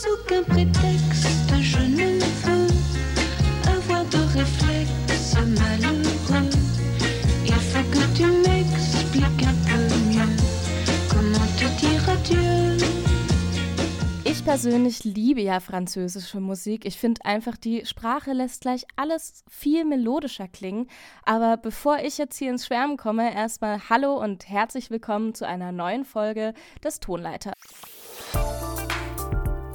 sous aucun prétexte, je ne veux avoir de réflexe malheureux. Il faut que tu m'expliques un peu mieux comment te dire adieu. Ich persönlich liebe ja französische Musik. Ich finde einfach, die Sprache lässt gleich alles viel melodischer klingen. Aber bevor ich jetzt hier ins Schwärmen komme, erstmal Hallo und herzlich willkommen zu einer neuen Folge des Tonleiter.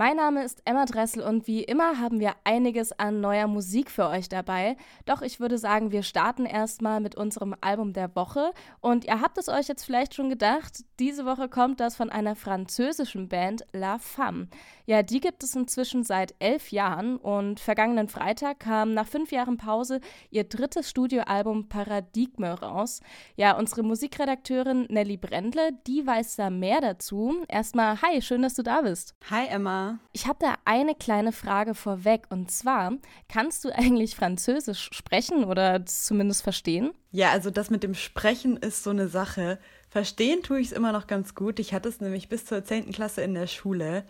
Mein Name ist Emma Dressel und wie immer haben wir einiges an neuer Musik für euch dabei. Doch ich würde sagen, wir starten erstmal mit unserem Album der Woche. Und ihr habt es euch jetzt vielleicht schon gedacht, diese Woche kommt das von einer französischen Band La Femme. Ja, die gibt es inzwischen seit elf Jahren und vergangenen Freitag kam nach fünf Jahren Pause ihr drittes Studioalbum Paradigme raus. Ja, unsere Musikredakteurin Nelly Brendle, die weiß da mehr dazu. Erstmal, hi, schön, dass du da bist. Hi Emma. Ich habe da eine kleine Frage vorweg und zwar, kannst du eigentlich Französisch sprechen oder zumindest verstehen? Ja, also das mit dem Sprechen ist so eine Sache. Verstehen tue ich es immer noch ganz gut. Ich hatte es nämlich bis zur 10. Klasse in der Schule.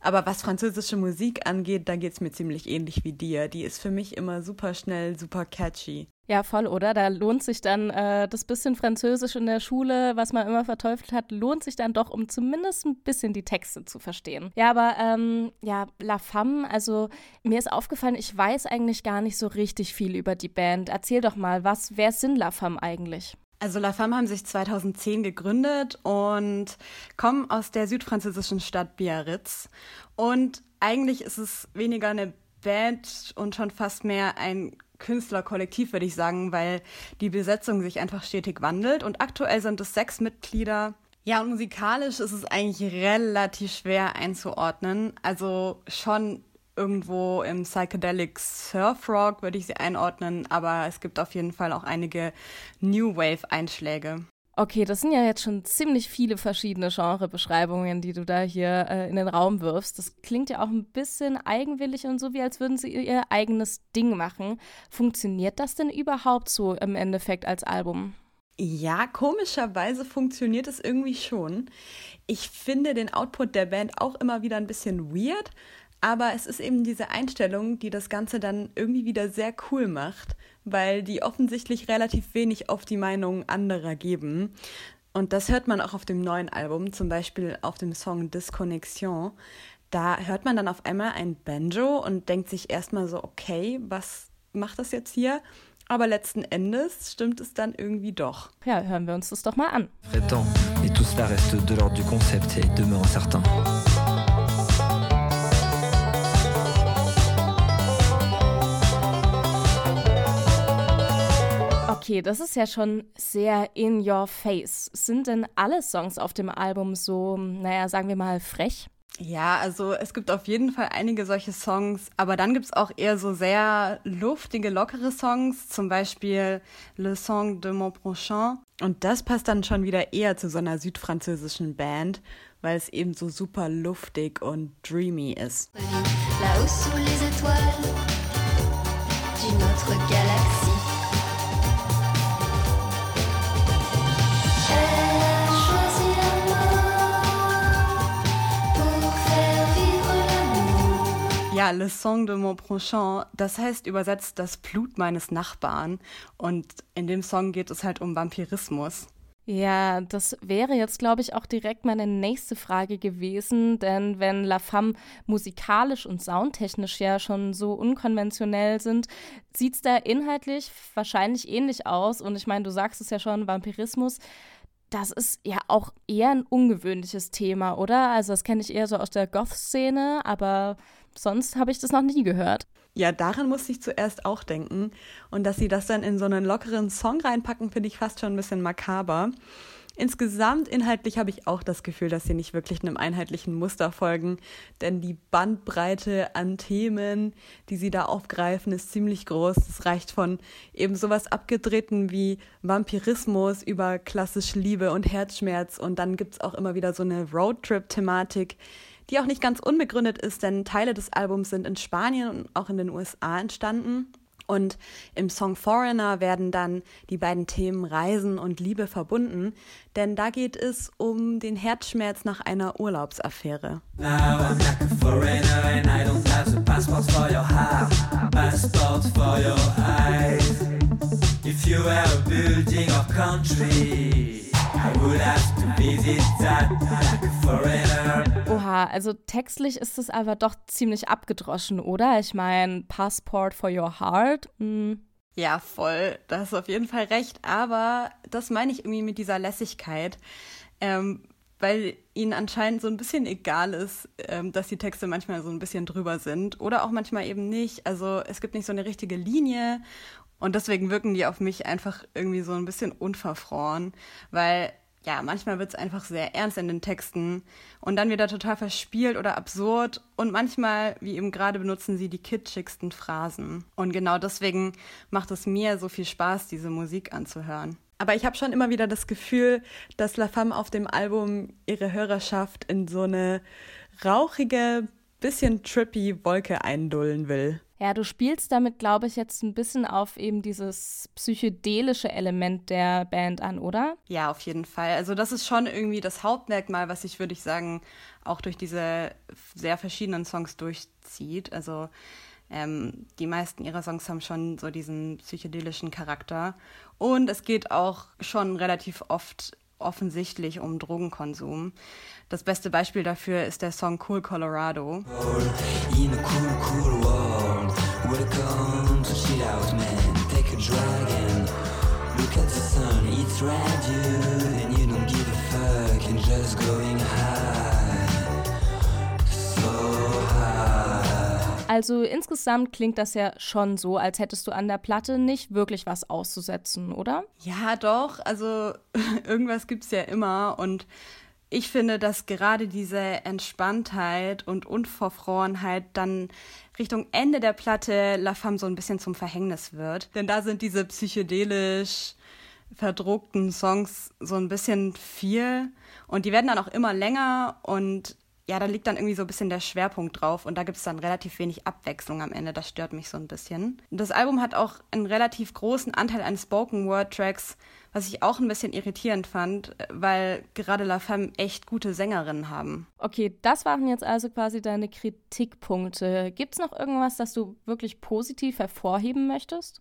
Aber was französische Musik angeht, da geht es mir ziemlich ähnlich wie dir. Die ist für mich immer super schnell, super catchy. Ja, voll, oder? Da lohnt sich dann äh, das bisschen Französisch in der Schule, was man immer verteufelt hat, lohnt sich dann doch, um zumindest ein bisschen die Texte zu verstehen. Ja, aber ähm, ja, La Femme, also mir ist aufgefallen, ich weiß eigentlich gar nicht so richtig viel über die Band. Erzähl doch mal, was, wer sind La Femme eigentlich? Also La Femme haben sich 2010 gegründet und kommen aus der südfranzösischen Stadt Biarritz. Und eigentlich ist es weniger eine Band und schon fast mehr ein Künstlerkollektiv, würde ich sagen, weil die Besetzung sich einfach stetig wandelt. Und aktuell sind es sechs Mitglieder. Ja, und musikalisch ist es eigentlich relativ schwer einzuordnen. Also schon irgendwo im Psychedelic Surf Rock würde ich sie einordnen, aber es gibt auf jeden Fall auch einige New Wave Einschläge. Okay, das sind ja jetzt schon ziemlich viele verschiedene Genrebeschreibungen, die du da hier äh, in den Raum wirfst. Das klingt ja auch ein bisschen eigenwillig und so, wie als würden sie ihr eigenes Ding machen. Funktioniert das denn überhaupt so im Endeffekt als Album? Ja, komischerweise funktioniert es irgendwie schon. Ich finde den Output der Band auch immer wieder ein bisschen weird, aber es ist eben diese Einstellung, die das Ganze dann irgendwie wieder sehr cool macht, weil die offensichtlich relativ wenig auf die Meinung anderer geben. Und das hört man auch auf dem neuen Album, zum Beispiel auf dem Song Disconnexion. Da hört man dann auf einmal ein Banjo und denkt sich erstmal so, okay, was macht das jetzt hier? Aber letzten Endes stimmt es dann irgendwie doch. Ja, hören wir uns das doch mal an. Prétend, et tout cela reste de l'ordre du concept et demeure incertain. Okay, das ist ja schon sehr in your face. Sind denn alle Songs auf dem Album so, naja, sagen wir mal, frech? Ja, also es gibt auf jeden Fall einige solche Songs, aber dann gibt es auch eher so sehr luftige, lockere Songs, zum Beispiel Le Song de Mon Prochain. Und das passt dann schon wieder eher zu so einer südfranzösischen Band, weil es eben so super luftig und dreamy ist. Là-haut sous les étoiles d'une autre galaxie. Ja, Le Song de Mon Prochain, das heißt übersetzt das Blut meines Nachbarn. Und in dem Song geht es halt um Vampirismus. Ja, das wäre jetzt, glaube ich, auch direkt meine nächste Frage gewesen, denn wenn La Femme musikalisch und soundtechnisch ja schon so unkonventionell sind, sieht es da inhaltlich wahrscheinlich ähnlich aus. Und ich meine, du sagst es ja schon, Vampirismus, das ist ja auch eher ein ungewöhnliches Thema, oder? Also das kenne ich eher so aus der Goth-Szene, aber sonst habe ich das noch nie gehört. Ja, daran musste ich zuerst auch denken. Und dass sie das dann in so einen lockeren Song reinpacken, finde ich fast schon ein bisschen makaber. Insgesamt inhaltlich habe ich auch das Gefühl, dass sie nicht wirklich einem einheitlichen Muster folgen, denn die Bandbreite an Themen, die sie da aufgreifen, ist ziemlich groß. Es reicht von eben sowas abgedrehten wie Vampirismus über klassisch Liebe und Herzschmerz und dann gibt's auch immer wieder so eine Roadtrip-Thematik, die auch nicht ganz unbegründet ist, denn Teile des Albums sind in Spanien und auch in den USA entstanden. Und im Song Foreigner werden dann die beiden Themen Reisen und Liebe verbunden, denn da geht es um den Herzschmerz nach einer Urlaubsaffäre. If you were building or country, Oha, also textlich ist es aber doch ziemlich abgedroschen, oder? Ich meine, Passport for your heart. Hm. Ja, voll. Da hast du auf jeden Fall recht. Aber das meine ich irgendwie mit dieser Lässigkeit. Ähm, weil ihnen anscheinend so ein bisschen egal ist, ähm, dass die Texte manchmal so ein bisschen drüber sind oder auch manchmal eben nicht. Also es gibt nicht so eine richtige Linie und deswegen wirken die auf mich einfach irgendwie so ein bisschen unverfroren, weil ja, manchmal wird es einfach sehr ernst in den Texten und dann wieder total verspielt oder absurd und manchmal, wie eben gerade, benutzen sie die kitschigsten Phrasen. Und genau deswegen macht es mir so viel Spaß, diese Musik anzuhören. Aber ich habe schon immer wieder das Gefühl, dass La Femme auf dem Album ihre Hörerschaft in so eine rauchige, bisschen trippy Wolke eindullen will. Ja, du spielst damit, glaube ich, jetzt ein bisschen auf eben dieses psychedelische Element der Band an, oder? Ja, auf jeden Fall. Also das ist schon irgendwie das Hauptmerkmal, was sich, würde ich sagen, auch durch diese sehr verschiedenen Songs durchzieht. Also ähm, die meisten ihrer Songs haben schon so diesen psychedelischen Charakter. Und es geht auch schon relativ oft offensichtlich um Drogenkonsum. Das beste Beispiel dafür ist der Song Cool Colorado. In a cool, cool world, welcome to chill out, man. Take a drag look at the sun. It's radio, and you don't give a fuck, and just going high, Also insgesamt klingt das ja schon so, als hättest du an der Platte nicht wirklich was auszusetzen, oder? Ja, doch. Also irgendwas gibt's ja immer und ich finde, dass gerade diese Entspanntheit und Unverfrorenheit dann Richtung Ende der Platte La Femme so ein bisschen zum Verhängnis wird. Denn da sind diese psychedelisch verdruckten Songs so ein bisschen viel und die werden dann auch immer länger und ja, da liegt dann irgendwie so ein bisschen der Schwerpunkt drauf und da gibt es dann relativ wenig Abwechslung am Ende. Das stört mich so ein bisschen. Das Album hat auch einen relativ großen Anteil an Spoken Word Tracks, was ich auch ein bisschen irritierend fand, weil gerade La Femme echt gute Sängerinnen haben. Okay, das waren jetzt also quasi deine Kritikpunkte. Gibt es noch irgendwas, das du wirklich positiv hervorheben möchtest?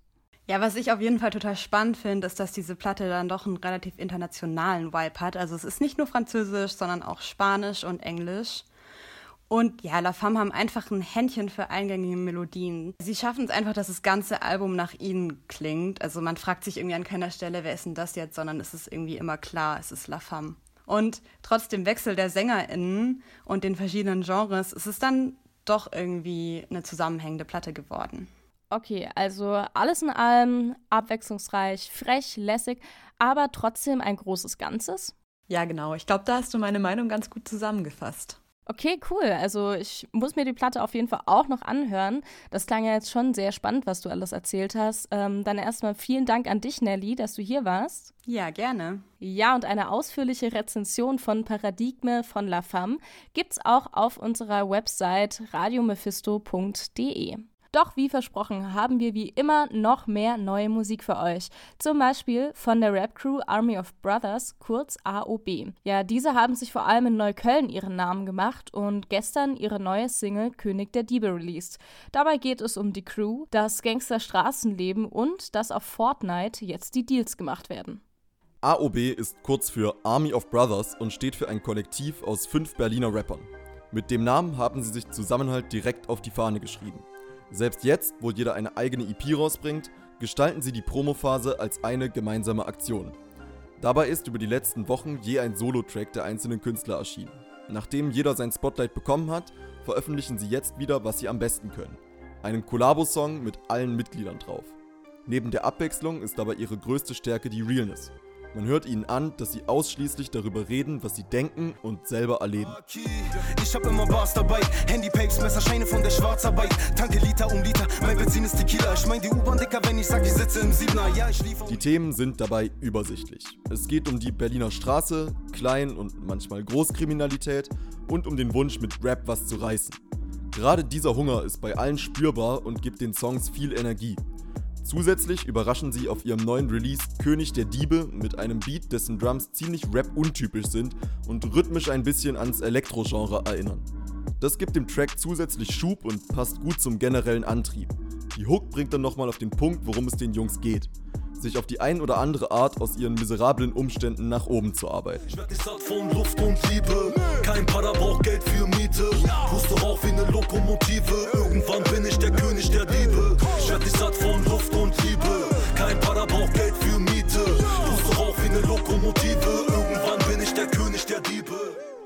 Ja, was ich auf jeden Fall total spannend finde, ist, dass diese Platte dann doch einen relativ internationalen Vibe hat. Also es ist nicht nur Französisch, sondern auch Spanisch und Englisch. Und ja, La Femme haben einfach ein Händchen für eingängige Melodien. Sie schaffen es einfach, dass das ganze Album nach ihnen klingt. Also man fragt sich irgendwie an keiner Stelle, wer ist denn das jetzt, sondern es ist irgendwie immer klar, es ist La Femme. Und trotz dem Wechsel der SängerInnen und den verschiedenen Genres ist es dann doch irgendwie eine zusammenhängende Platte geworden. Okay, also alles in allem abwechslungsreich, frech, lässig, aber trotzdem ein großes Ganzes. Ja, genau. Ich glaube, da hast du meine Meinung ganz gut zusammengefasst. Okay, cool. Also ich muss mir die Platte auf jeden Fall auch noch anhören. Das klang ja jetzt schon sehr spannend, was du alles erzählt hast. Ähm, dann erstmal vielen Dank an dich, Nelly, dass du hier warst. Ja, gerne. Ja, und eine ausführliche Rezension von Paradigme von La Femme gibt's auch auf unserer Website radiomephisto.de. Doch wie versprochen haben wir wie immer noch mehr neue Musik für euch. Zum Beispiel von der Rap-Crew Army of Brothers, kurz AOB. Ja, diese haben sich vor allem in Neukölln ihren Namen gemacht und gestern ihre neue Single König der Diebe released. Dabei geht es um die Crew, das Gangster-Straßenleben und dass auf Fortnite jetzt die Deals gemacht werden. AOB ist kurz für Army of Brothers und steht für ein Kollektiv aus fünf Berliner Rappern. Mit dem Namen haben sie sich Zusammenhalt direkt auf die Fahne geschrieben. Selbst jetzt, wo jeder eine eigene EP rausbringt, gestalten sie die Promophase als eine gemeinsame Aktion. Dabei ist über die letzten Wochen je ein Solo-Track der einzelnen Künstler erschienen. Nachdem jeder sein Spotlight bekommen hat, veröffentlichen sie jetzt wieder, was sie am besten können. Einen Collabo-Song mit allen Mitgliedern drauf. Neben der Abwechslung ist dabei ihre größte Stärke die Realness. Man hört ihnen an, dass sie ausschließlich darüber reden, was sie denken und selber erleben. Ich hab immer Bars dabei, Handy, Papes, Messer, Scheine von der Schwarzarbeit. Tanke Liter um Liter, mein Benzin ist Tequila. Ich mein die U-Bahn dicker, wenn ich sag, ich sitze im Siebener. Ja, ich lief Die Themen sind dabei übersichtlich. Es geht um die Berliner Straße, Klein- und manchmal Großkriminalität und um den Wunsch, mit Rap was zu reißen. Gerade dieser Hunger ist bei allen spürbar und gibt den Songs viel Energie. Zusätzlich überraschen sie auf ihrem neuen Release König der Diebe mit einem Beat, dessen Drums ziemlich rap-untypisch sind und rhythmisch ein bisschen ans Elektro-Genre erinnern. Das gibt dem Track zusätzlich Schub und passt gut zum generellen Antrieb. Die Hook bringt dann nochmal auf den Punkt, worum es den Jungs geht. Sich auf die ein oder andere Art aus ihren miserablen Umständen nach oben zu arbeiten. Ich werd nicht satt von Luft und Liebe. Kein Para braucht Geld für Miete. Puste auch wie eine Lokomotive. Irgendwann bin ich der König der Diebe. Ich werd nicht satt von Luft und Liebe. Kein Para braucht Geld für Miete. Puste auch wie eine Lokomotive. Irgendwann bin ich der König der Diebe.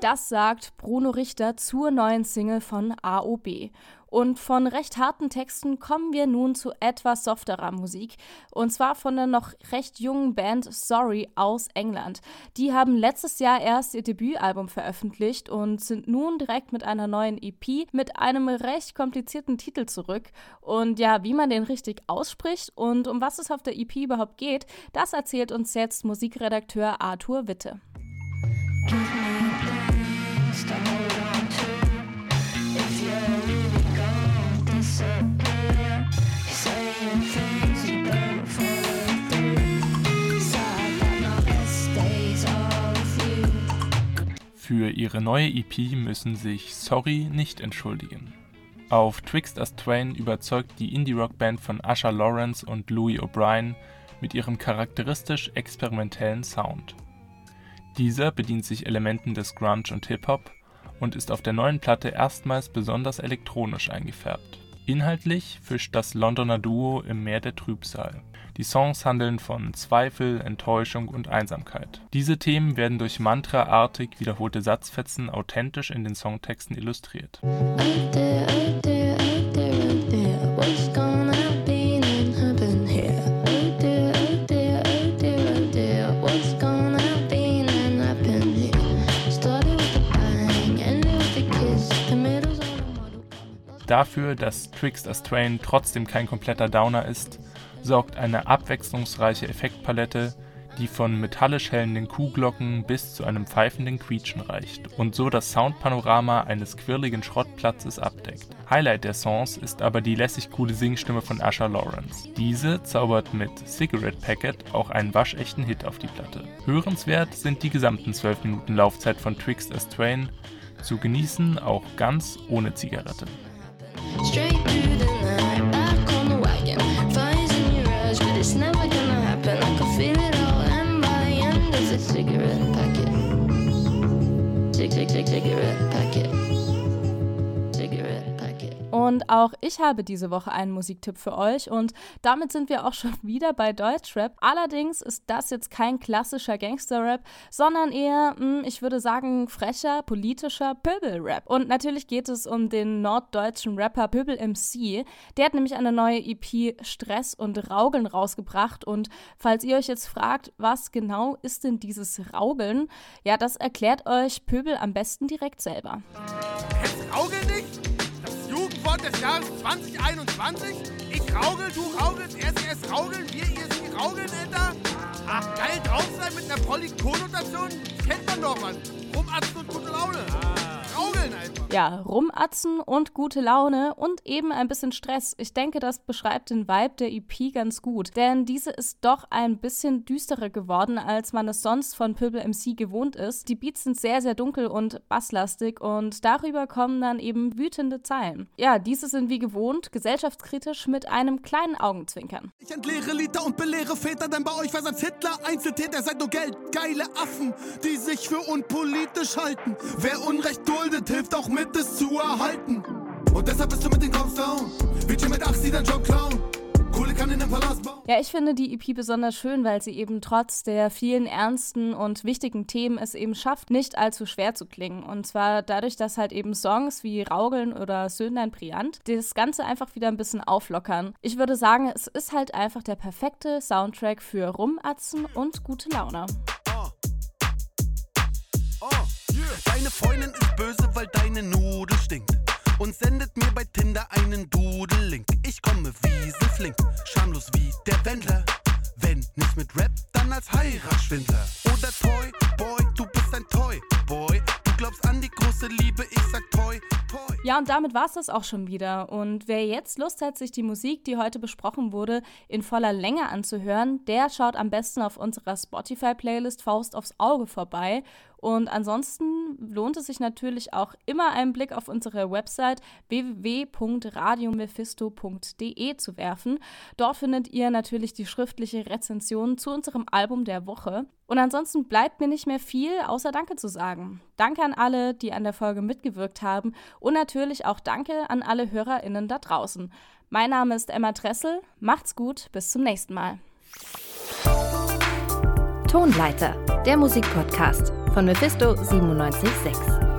Das sagt Bruno Richter zur neuen Single von AOB. Und von recht harten Texten kommen wir nun zu etwas softerer Musik. Und zwar von der noch recht jungen Band Sorry aus England. Die haben letztes Jahr erst ihr Debütalbum veröffentlicht und sind nun direkt mit einer neuen EP mit einem recht komplizierten Titel zurück. Und ja, wie man den richtig ausspricht und um was es auf der EP überhaupt geht, das erzählt uns jetzt Musikredakteur Arthur Witte. Für ihre neue EP müssen sich Sorry nicht entschuldigen. Auf Twixt Us Twain überzeugt die Indie-Rock-Band von Usher Lawrence und Louis O'Brien mit ihrem charakteristisch experimentellen Sound. Dieser bedient sich Elementen des Grunge und Hip-Hop und ist auf der neuen Platte erstmals besonders elektronisch eingefärbt. Inhaltlich fischt das Londoner Duo im Meer der Trübsal. Die Songs handeln von Zweifel, Enttäuschung und Einsamkeit. Diese Themen werden durch mantraartig wiederholte Satzfetzen authentisch in den Songtexten illustriert. Dafür, dass Twixt Us Twain trotzdem kein kompletter Downer ist, sorgt eine abwechslungsreiche Effektpalette, die von metallisch hellenden Kuhglocken bis zu einem pfeifenden Quietschen reicht und so das Soundpanorama eines quirligen Schrottplatzes abdeckt. Highlight der Songs ist aber die lässig coole Singstimme von Usher Lawrence. Diese zaubert mit Cigarette Packet auch einen waschechten Hit auf die Platte. Hörenswert sind die gesamten 12 Minuten Laufzeit von Twixt Us Twain, zu genießen auch ganz ohne Zigarette. Straight happen. I can feel it all, and by the end of the cigarette packet. Cig cig cig cigarette packet. Und auch ich habe diese Woche einen Musiktipp für euch und damit sind wir auch schon wieder bei Deutschrap. Allerdings ist das jetzt kein klassischer Gangsterrap, sondern eher, mh, ich würde sagen, frecher, politischer Pöbelrap. Und natürlich geht es um den norddeutschen Rapper Pöbel MC. Der hat nämlich eine neue EP Stress und Raugeln rausgebracht und falls ihr euch jetzt fragt, was genau ist denn dieses Raugeln? Ja, das erklärt euch Pöbel am besten direkt selber. Kennst Raugel nicht? Jugendwort des Jahres 2021? Ich raugel, du raugelst, er sie es raugeln, wir ihr sie raugeln, Alter? Ach, geil drauf sein mit einer Polykonnotation? Kennt man doch, Mann. Rumatzen und gute Laune. Einfach. Ja, rumatzen und gute Laune und eben ein bisschen Stress. Ich denke, das beschreibt den Vibe der EP ganz gut. Denn diese ist doch ein bisschen düsterer geworden, als man es sonst von Pöbel MC gewohnt ist. Die Beats sind sehr, sehr dunkel und basslastig und darüber kommen dann eben wütende Zeilen. Ja, diese sind wie gewohnt gesellschaftskritisch mit einem kleinen Augenzwinkern. Ich entleere Liter und belehre Väter, denn bei euch was als Hitler Einzeltäter seid nur Geld, geile Affen, die sich für unpolitisch halten. Wer Unrecht duldet, hilft auch mit es zu erhalten. Und deshalb bist du mit den Cops down. Mädchen mit 8, die deinen Job klauen. Ja, ich finde die EP besonders schön, weil sie eben trotz der vielen ernsten und wichtigen Themen es eben schafft, nicht allzu schwer zu klingen. Und zwar dadurch, dass halt eben Songs wie Raugeln oder Söhnlein Priant das Ganze einfach wieder ein bisschen auflockern. Ich würde sagen, es ist halt einfach der perfekte Soundtrack für Rumatzen und gute Laune. Deine Freundin ist böse, weil deine Nudel stinkt. Und sendet mir bei Tinder einen Doodle-Link. Ich komme wiesenflink, schamlos wie der Wendler. Wenn nicht mit Rap, dann als Heiratsschwindler. Oder Toy Boy, du bist ein Toy Boy. Du glaubst an die große Liebe, ich sag Toy Toy. Ja, und damit war es das auch schon wieder. Und wer jetzt Lust hat, sich die Musik, die heute besprochen wurde, in voller Länge anzuhören, der schaut am besten auf unserer Spotify-Playlist Faust aufs Auge vorbei. Und ansonsten lohnt es sich natürlich auch immer einen Blick auf unsere Website www.radiomephisto.de zu werfen. Dort findet ihr natürlich die schriftliche Rezension zu unserem Album der Woche. Und ansonsten bleibt mir nicht mehr viel, außer Danke zu sagen. Danke an alle, die an der Folge mitgewirkt haben und natürlich auch Danke an alle HörerInnen da draußen. Mein Name ist Emma Dressel. Macht's gut, bis zum nächsten Mal. Tonleiter, der Musikpodcast von Mephisto 976.